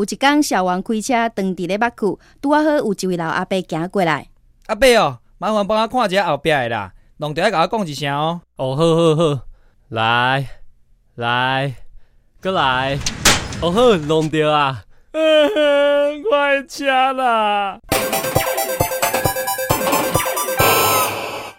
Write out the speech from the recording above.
有一天，小王开车当伫咧北区，拄啊好有一位老阿伯行过来。阿伯哦，麻烦帮我看一下后壁的啦，弄着爱甲我讲一声哦。哦，好好好，来来，过来。哦好，弄着啊。快车啦！